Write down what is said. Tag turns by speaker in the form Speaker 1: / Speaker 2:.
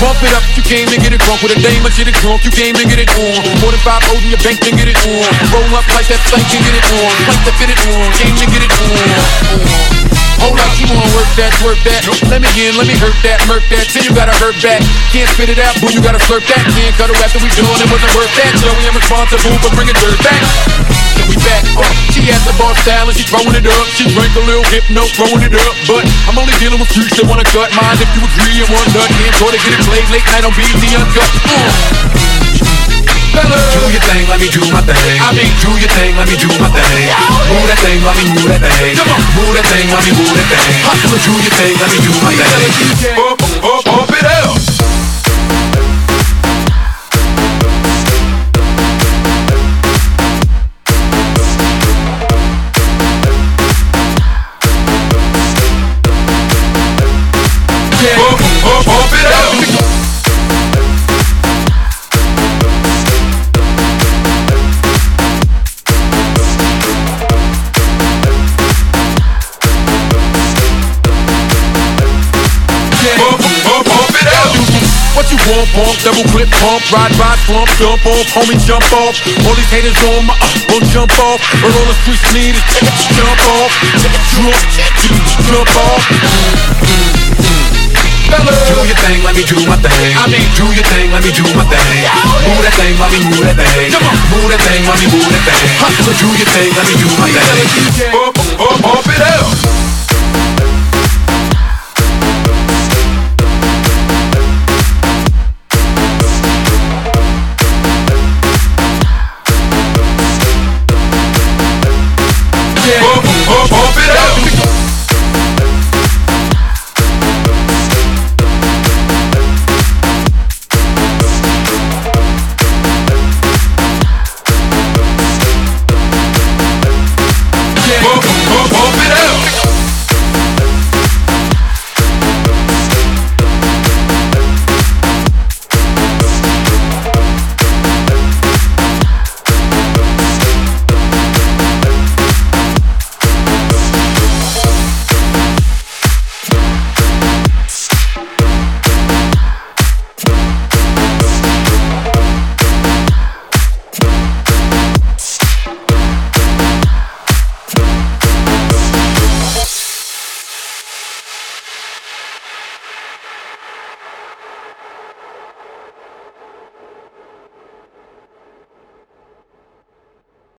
Speaker 1: Bump it up, you came to get it drunk with a dame, shit it drunk, you came to get it on. More than five in your bank, can get it on. Roll up like that plank, can get it on. Plank to fit it on, came to get it on. Hold up, you wanna work that, work that. Let me in, let me hurt that, murk that. Till you gotta hurt back. Can't spit it out, boo, you gotta slurp that. Can't cut it after we done, it wasn't worth that. So we am responsible for bringing dirt back. So we back up. She at the bar style and she throwing it up. She drank a little hypno, throwing it up. But I'm only dealing with freaks that wanna cut mine. If you agree and want nut, can't try to get it played late night on BET Uncut. Fellas.
Speaker 2: Do your thing, let me do my thing.
Speaker 1: I mean,
Speaker 2: do your thing, let me thing. Me move that thing.
Speaker 1: Come on.
Speaker 2: Move that thing, let me move that thing.
Speaker 1: Hustle.
Speaker 2: Do your thing, let me do my thing.
Speaker 1: Pump, pump, pump it up. Pump, pump, pump it up. What you double clip, pump, ride, ride, slump, jump off, homie, jump off. All these haters on my, uh, gon' jump off. But all the streets need is jump off, jump, jump off. Fellas.
Speaker 2: Do your thing, let me do my thing.
Speaker 1: I mean-
Speaker 2: do your thing, let me do my thing. Move that thing, let me move that thing.
Speaker 1: Come.
Speaker 2: Move that thing, let me move that thing.
Speaker 1: Hustle.
Speaker 2: Do your thing, let me do my thing.
Speaker 1: Pump, pump, pump it up. oh, oh, oh. oh.